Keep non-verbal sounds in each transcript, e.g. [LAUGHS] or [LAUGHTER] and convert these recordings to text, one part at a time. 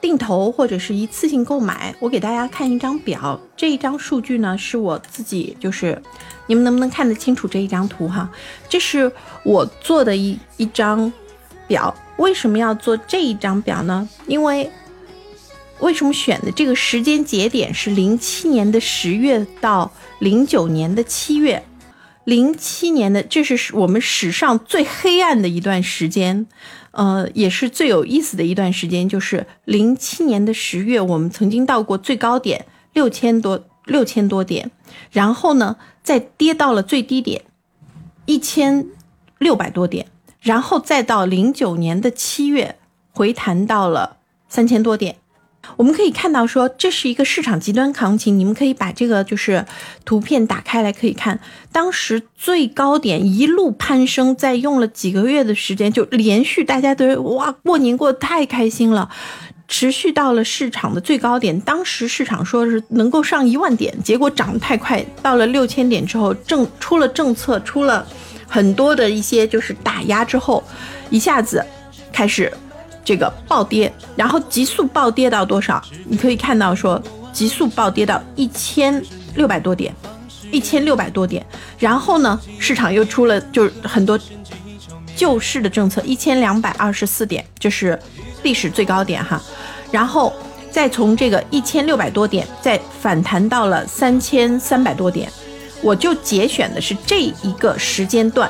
定投或者是一次性购买，我给大家看一张表。这一张数据呢，是我自己，就是你们能不能看得清楚这一张图哈？这是我做的一一张表。为什么要做这一张表呢？因为为什么选的这个时间节点是零七年的十月到零九年的七月？零七年的这是我们史上最黑暗的一段时间。呃，也是最有意思的一段时间，就是零七年的十月，我们曾经到过最高点六千多六千多点，然后呢，再跌到了最低点一千六百多点，然后再到零九年的七月回弹到了三千多点。我们可以看到，说这是一个市场极端行情。你们可以把这个就是图片打开来，可以看当时最高点一路攀升，在用了几个月的时间，就连续大家都哇过年过得太开心了，持续到了市场的最高点。当时市场说是能够上一万点，结果涨得太快，到了六千点之后，政出了政策，出了很多的一些就是打压之后，一下子开始。这个暴跌，然后急速暴跌到多少？你可以看到说，急速暴跌到一千六百多点，一千六百多点。然后呢，市场又出了就是很多救市的政策，一千两百二十四点，这是历史最高点哈。然后再从这个一千六百多点再反弹到了三千三百多点。我就节选的是这一个时间段，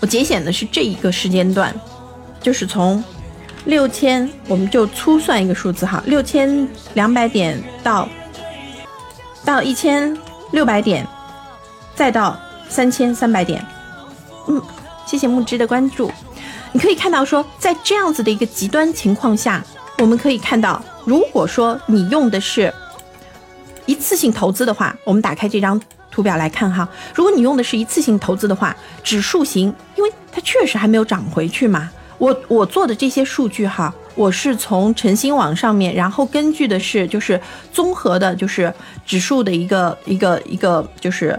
我节选的是这一个时间段，就是从。六千，我们就粗算一个数字哈，六千两百点到到一千六百点，再到三千三百点。嗯，谢谢木之的关注。你可以看到说，在这样子的一个极端情况下，我们可以看到，如果说你用的是一次性投资的话，我们打开这张图表来看哈，如果你用的是一次性投资的话，指数型，因为它确实还没有涨回去嘛。我我做的这些数据哈，我是从晨星网上面，然后根据的是就是综合的，就是指数的一个一个一个就是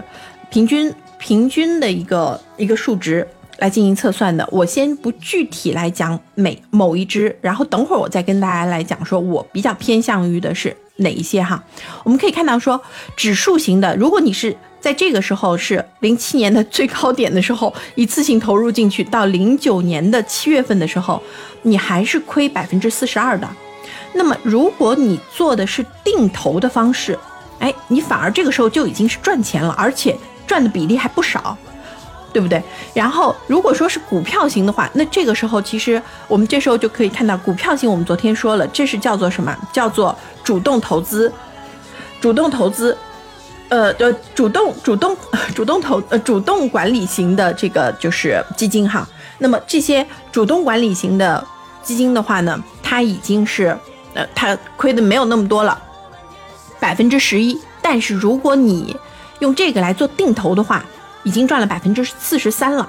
平均平均的一个一个数值来进行测算的。我先不具体来讲每某一只，然后等会儿我再跟大家来讲，说我比较偏向于的是哪一些哈。我们可以看到说指数型的，如果你是。在这个时候是零七年的最高点的时候，一次性投入进去，到零九年的七月份的时候，你还是亏百分之四十二的。那么如果你做的是定投的方式，哎，你反而这个时候就已经是赚钱了，而且赚的比例还不少，对不对？然后如果说是股票型的话，那这个时候其实我们这时候就可以看到，股票型我们昨天说了，这是叫做什么？叫做主动投资，主动投资。呃呃，主动主动主动投呃主动管理型的这个就是基金哈。那么这些主动管理型的基金的话呢，它已经是呃它亏的没有那么多了，百分之十一。但是如果你用这个来做定投的话，已经赚了百分之四十三了。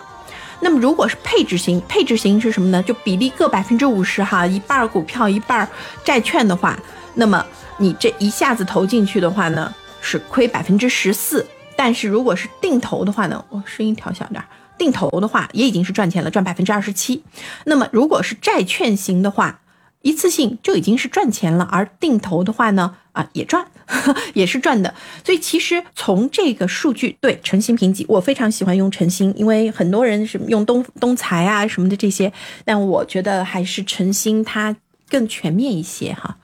那么如果是配置型，配置型是什么呢？就比例各百分之五十哈，一半股票一半债券的话，那么你这一下子投进去的话呢？是亏百分之十四，但是如果是定投的话呢？我声音调小点儿。定投的话也已经是赚钱了，赚百分之二十七。那么如果是债券型的话，一次性就已经是赚钱了，而定投的话呢，啊也赚，[LAUGHS] 也是赚的。所以其实从这个数据，对诚心评级，我非常喜欢用诚心，因为很多人是用东东财啊什么的这些，但我觉得还是诚心它更全面一些哈。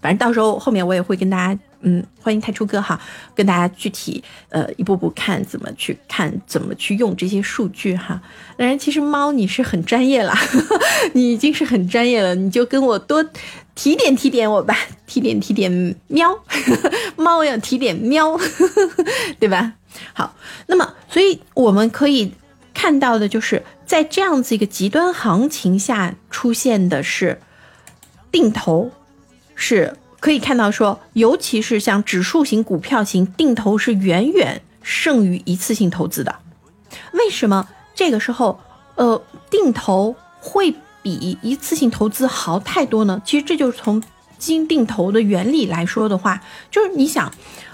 反正到时候后面我也会跟大家。嗯，欢迎太初哥哈，跟大家具体呃一步步看怎么去看怎么去用这些数据哈。当然，其实猫你是很专业了，[LAUGHS] 你已经是很专业了，你就跟我多提点提点我吧，提点提点喵，[LAUGHS] 猫要提点喵，[LAUGHS] 对吧？好，那么所以我们可以看到的就是在这样子一个极端行情下出现的是定投是。可以看到，说尤其是像指数型、股票型定投是远远胜于一次性投资的。为什么这个时候，呃，定投会比一次性投资好太多呢？其实这就是从基金定投的原理来说的话，就是你想，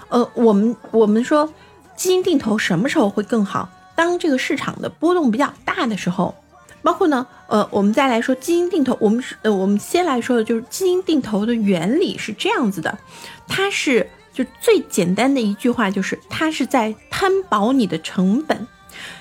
呃，我们我们说基金定投什么时候会更好？当这个市场的波动比较大的时候，包括呢，呃，我们再来说基金定投，我们是呃，我们先来说的就是基金定投的原理是这样子的，它是就最简单的一句话就是它是在摊薄你的成本。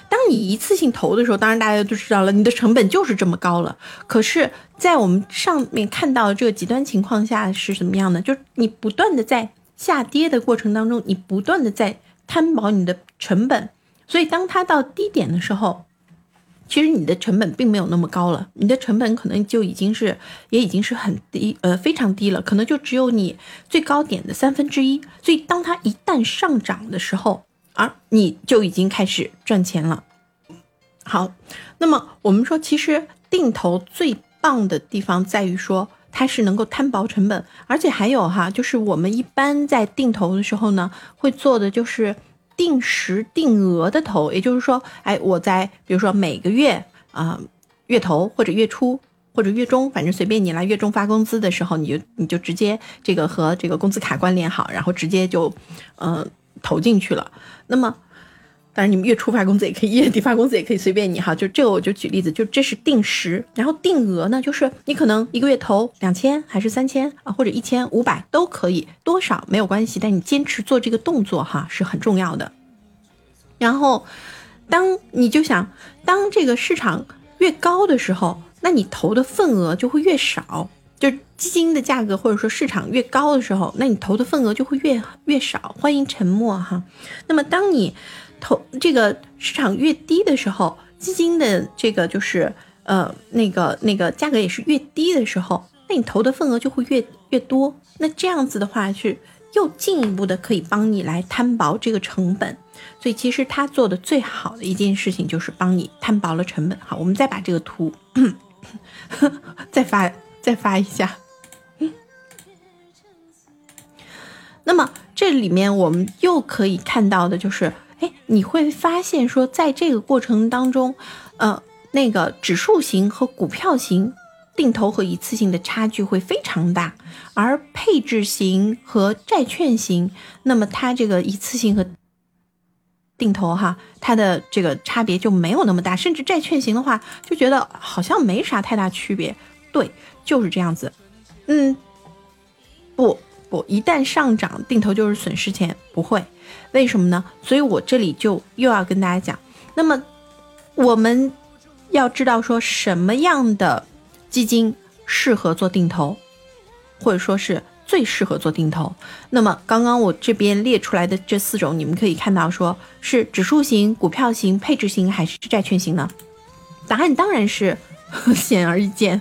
当你一次性投的时候，当然大家都知道了，你的成本就是这么高了。可是，在我们上面看到这个极端情况下是什么样的？就是你不断的在下跌的过程当中，你不断的在摊薄你的成本，所以当它到低点的时候。其实你的成本并没有那么高了，你的成本可能就已经是也已经是很低，呃，非常低了，可能就只有你最高点的三分之一。所以当它一旦上涨的时候，而你就已经开始赚钱了。好，那么我们说，其实定投最棒的地方在于说，它是能够摊薄成本，而且还有哈，就是我们一般在定投的时候呢，会做的就是。定时定额的投，也就是说，哎，我在比如说每个月啊月头或者月初或者月中，反正随便你来，月中发工资的时候，你就你就直接这个和这个工资卡关联好，然后直接就呃投进去了。那么，当然你们月初发工资也可以，月底发工资也可以，随便你哈。就这个我就举例子，就这是定时，然后定额呢，就是你可能一个月投两千还是三千啊，或者一千五百都可以，多少没有关系，但你坚持做这个动作哈是很重要的。然后，当你就想，当这个市场越高的时候，那你投的份额就会越少。就基金的价格或者说市场越高的时候，那你投的份额就会越越少。欢迎沉默哈。那么当你投这个市场越低的时候，基金的这个就是呃那个那个价格也是越低的时候，那你投的份额就会越越多。那这样子的话是又进一步的可以帮你来摊薄这个成本。所以其实他做的最好的一件事情就是帮你摊薄了成本。好，我们再把这个图 [COUGHS] 再发再发一下。那么这里面我们又可以看到的就是，哎，你会发现说，在这个过程当中，呃，那个指数型和股票型定投和一次性的差距会非常大，而配置型和债券型，那么它这个一次性和定投哈，它的这个差别就没有那么大，甚至债券型的话，就觉得好像没啥太大区别。对，就是这样子。嗯，不不，一旦上涨，定投就是损失钱，不会。为什么呢？所以我这里就又要跟大家讲，那么我们要知道说什么样的基金适合做定投，或者说是。最适合做定投。那么刚刚我这边列出来的这四种，你们可以看到，说是指数型、股票型、配置型还是债券型呢？答案当然是 [LAUGHS] 显而易见，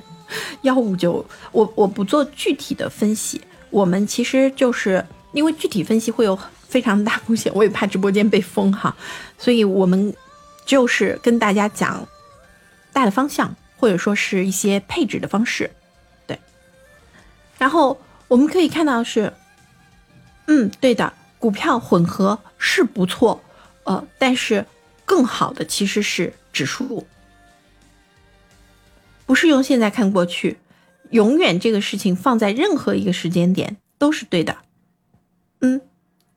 幺五九。我我不做具体的分析，我们其实就是因为具体分析会有非常大风险，我也怕直播间被封哈，所以我们就是跟大家讲大的方向，或者说是一些配置的方式，对，然后。我们可以看到是，嗯，对的，股票混合是不错，呃，但是更好的其实是指数，不是用现在看过去，永远这个事情放在任何一个时间点都是对的，嗯，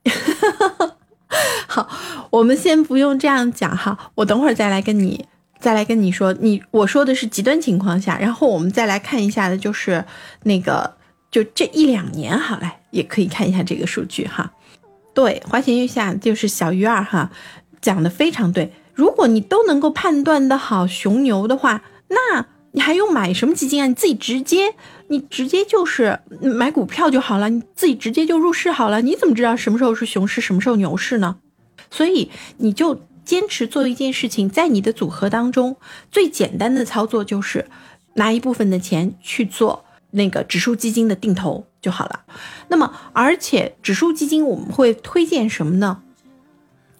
[LAUGHS] 好，我们先不用这样讲哈，我等会儿再来跟你再来跟你说，你我说的是极端情况下，然后我们再来看一下的就是那个。就这一两年，好嘞，也可以看一下这个数据哈。对，花前月下就是小鱼儿哈，讲的非常对。如果你都能够判断的好熊牛的话，那你还用买什么基金啊？你自己直接，你直接就是买股票就好了，你自己直接就入市好了。你怎么知道什么时候是熊市，什么时候牛市呢？所以你就坚持做一件事情，在你的组合当中，最简单的操作就是拿一部分的钱去做。那个指数基金的定投就好了。那么，而且指数基金我们会推荐什么呢？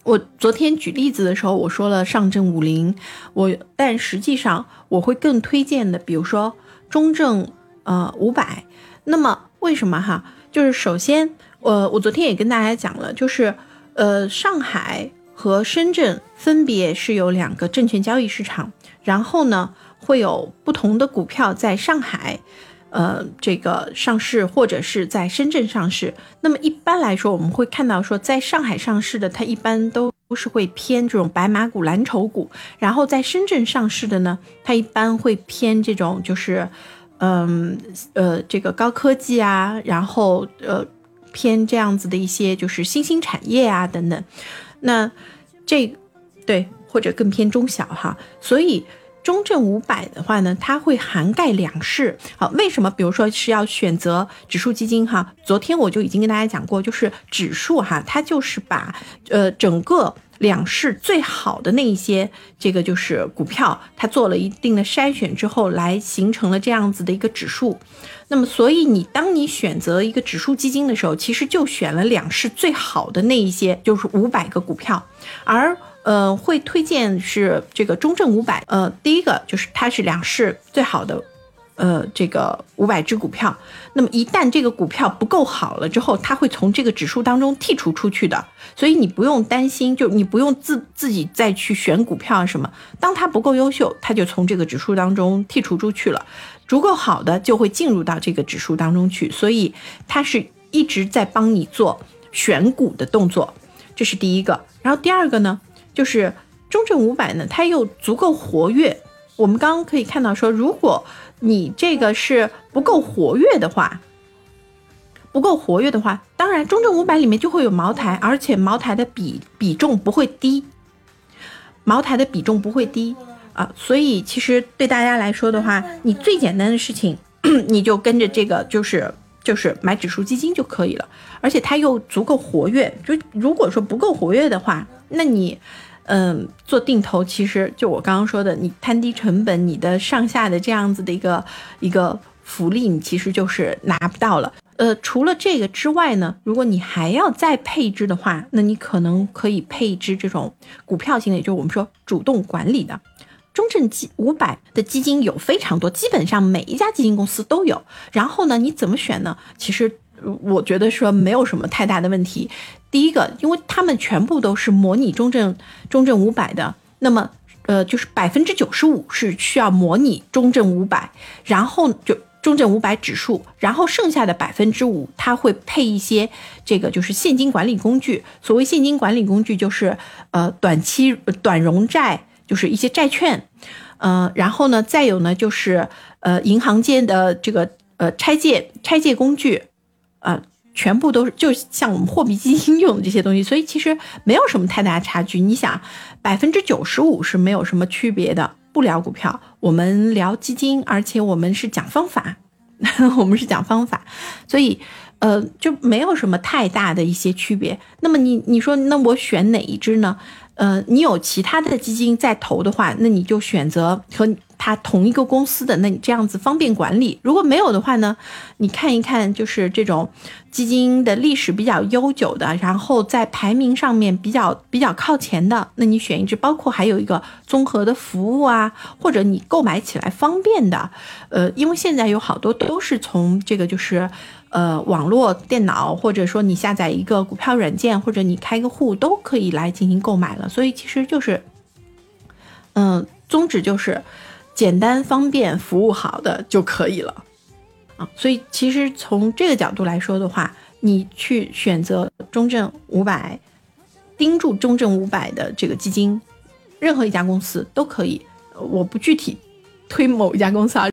我昨天举例子的时候，我说了上证五零，我但实际上我会更推荐的，比如说中证呃五百。那么为什么哈？就是首先，呃，我昨天也跟大家讲了，就是呃上海和深圳分别是有两个证券交易市场，然后呢会有不同的股票在上海。呃，这个上市或者是在深圳上市，那么一般来说，我们会看到说，在上海上市的，它一般都是会偏这种白马股、蓝筹股，然后在深圳上市的呢，它一般会偏这种就是，嗯呃这个高科技啊，然后呃偏这样子的一些就是新兴产业啊等等，那这对或者更偏中小哈，所以。中证五百的话呢，它会涵盖两市。好，为什么？比如说是要选择指数基金哈？昨天我就已经跟大家讲过，就是指数哈，它就是把呃整个两市最好的那一些这个就是股票，它做了一定的筛选之后，来形成了这样子的一个指数。那么，所以你当你选择一个指数基金的时候，其实就选了两市最好的那一些，就是五百个股票，而。呃，会推荐是这个中证五百。呃，第一个就是它是两市最好的，呃，这个五百只股票。那么一旦这个股票不够好了之后，它会从这个指数当中剔除出去的。所以你不用担心，就你不用自自己再去选股票啊什么。当它不够优秀，它就从这个指数当中剔除出去了。足够好的就会进入到这个指数当中去。所以它是一直在帮你做选股的动作，这是第一个。然后第二个呢？就是中证五百呢，它又足够活跃。我们刚刚可以看到说，如果你这个是不够活跃的话，不够活跃的话，当然中证五百里面就会有茅台，而且茅台的比比重不会低，茅台的比重不会低啊。所以其实对大家来说的话，你最简单的事情，[CLEARS THROAT] 你就跟着这个就是就是买指数基金就可以了，而且它又足够活跃。就如果说不够活跃的话，那你，嗯，做定投其实就我刚刚说的，你摊低成本，你的上下的这样子的一个一个福利，你其实就是拿不到了。呃，除了这个之外呢，如果你还要再配置的话，那你可能可以配置这种股票型的，也就是我们说主动管理的。中证基五百的基金有非常多，基本上每一家基金公司都有。然后呢，你怎么选呢？其实。我觉得说没有什么太大的问题。第一个，因为他们全部都是模拟中证中证五百的，那么呃，就是百分之九十五是需要模拟中证五百，然后就中证五百指数，然后剩下的百分之五，它会配一些这个就是现金管理工具。所谓现金管理工具，就是呃短期短融债，就是一些债券，呃，然后呢，再有呢就是呃银行间的这个呃拆借拆借工具。啊，全部都是就像我们货币基金用的这些东西，所以其实没有什么太大差距。你想，百分之九十五是没有什么区别的。不聊股票，我们聊基金，而且我们是讲方法，[LAUGHS] 我们是讲方法，所以呃就没有什么太大的一些区别。那么你你说，那我选哪一只呢？呃，你有其他的基金在投的话，那你就选择和。它同一个公司的，那你这样子方便管理。如果没有的话呢，你看一看，就是这种基金的历史比较悠久的，然后在排名上面比较比较靠前的，那你选一只。包括还有一个综合的服务啊，或者你购买起来方便的，呃，因为现在有好多都是从这个就是呃网络电脑，或者说你下载一个股票软件，或者你开个户都可以来进行购买了。所以其实就是，嗯，宗旨就是。简单方便、服务好的就可以了，啊，所以其实从这个角度来说的话，你去选择中证五百，盯住中证五百的这个基金，任何一家公司都可以。我不具体推某一家公司啊。